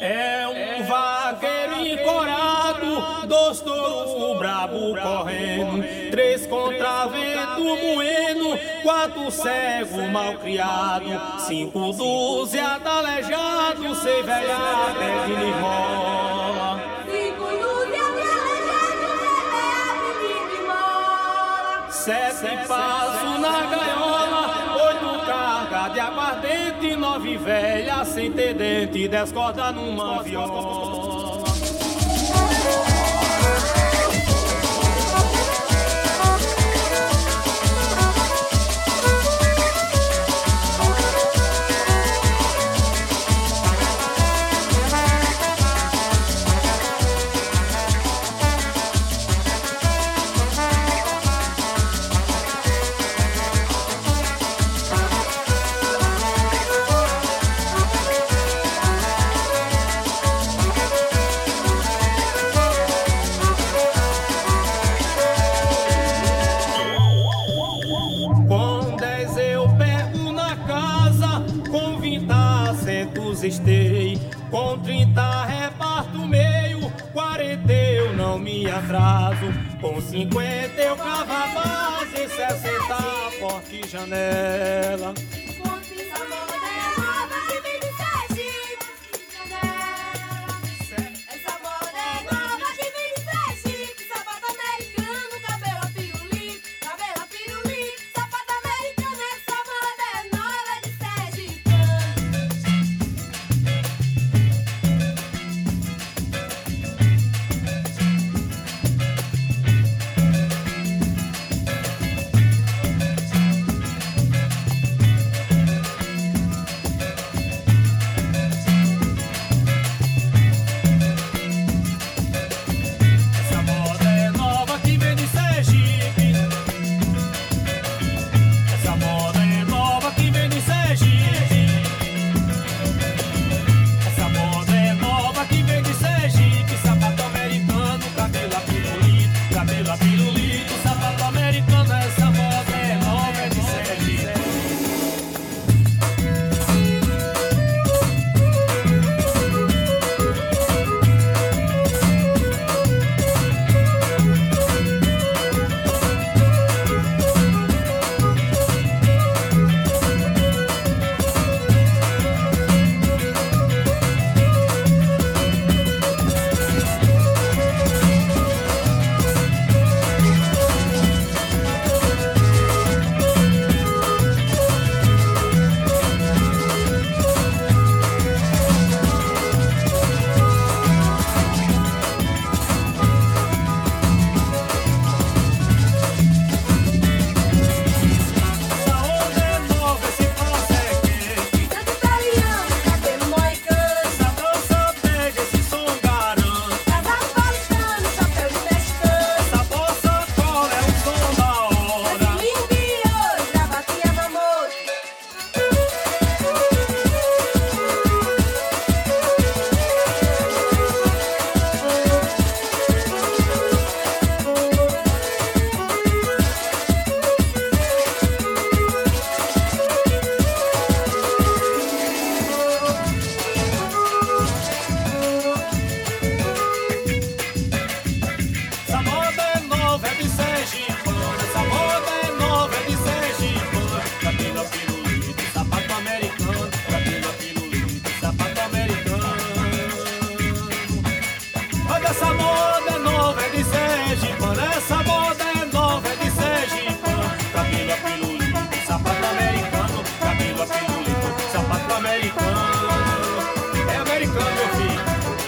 É um vaqueiro encorado, dois touros brabo correndo, três contra vento moendo, quatro cego mal criado, cinco doze atalejado, seis velha até de limola. Sete pás velha sem ter dente, descorda numa viola. atraso. Com 50 eu cava base, 60 sessenta e janela.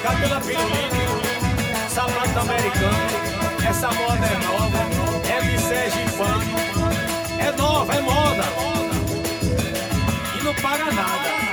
trocado é pela pirulina, sapato americano. Essa moda é nova, é de sergipano. É nova, é moda. E não paga nada.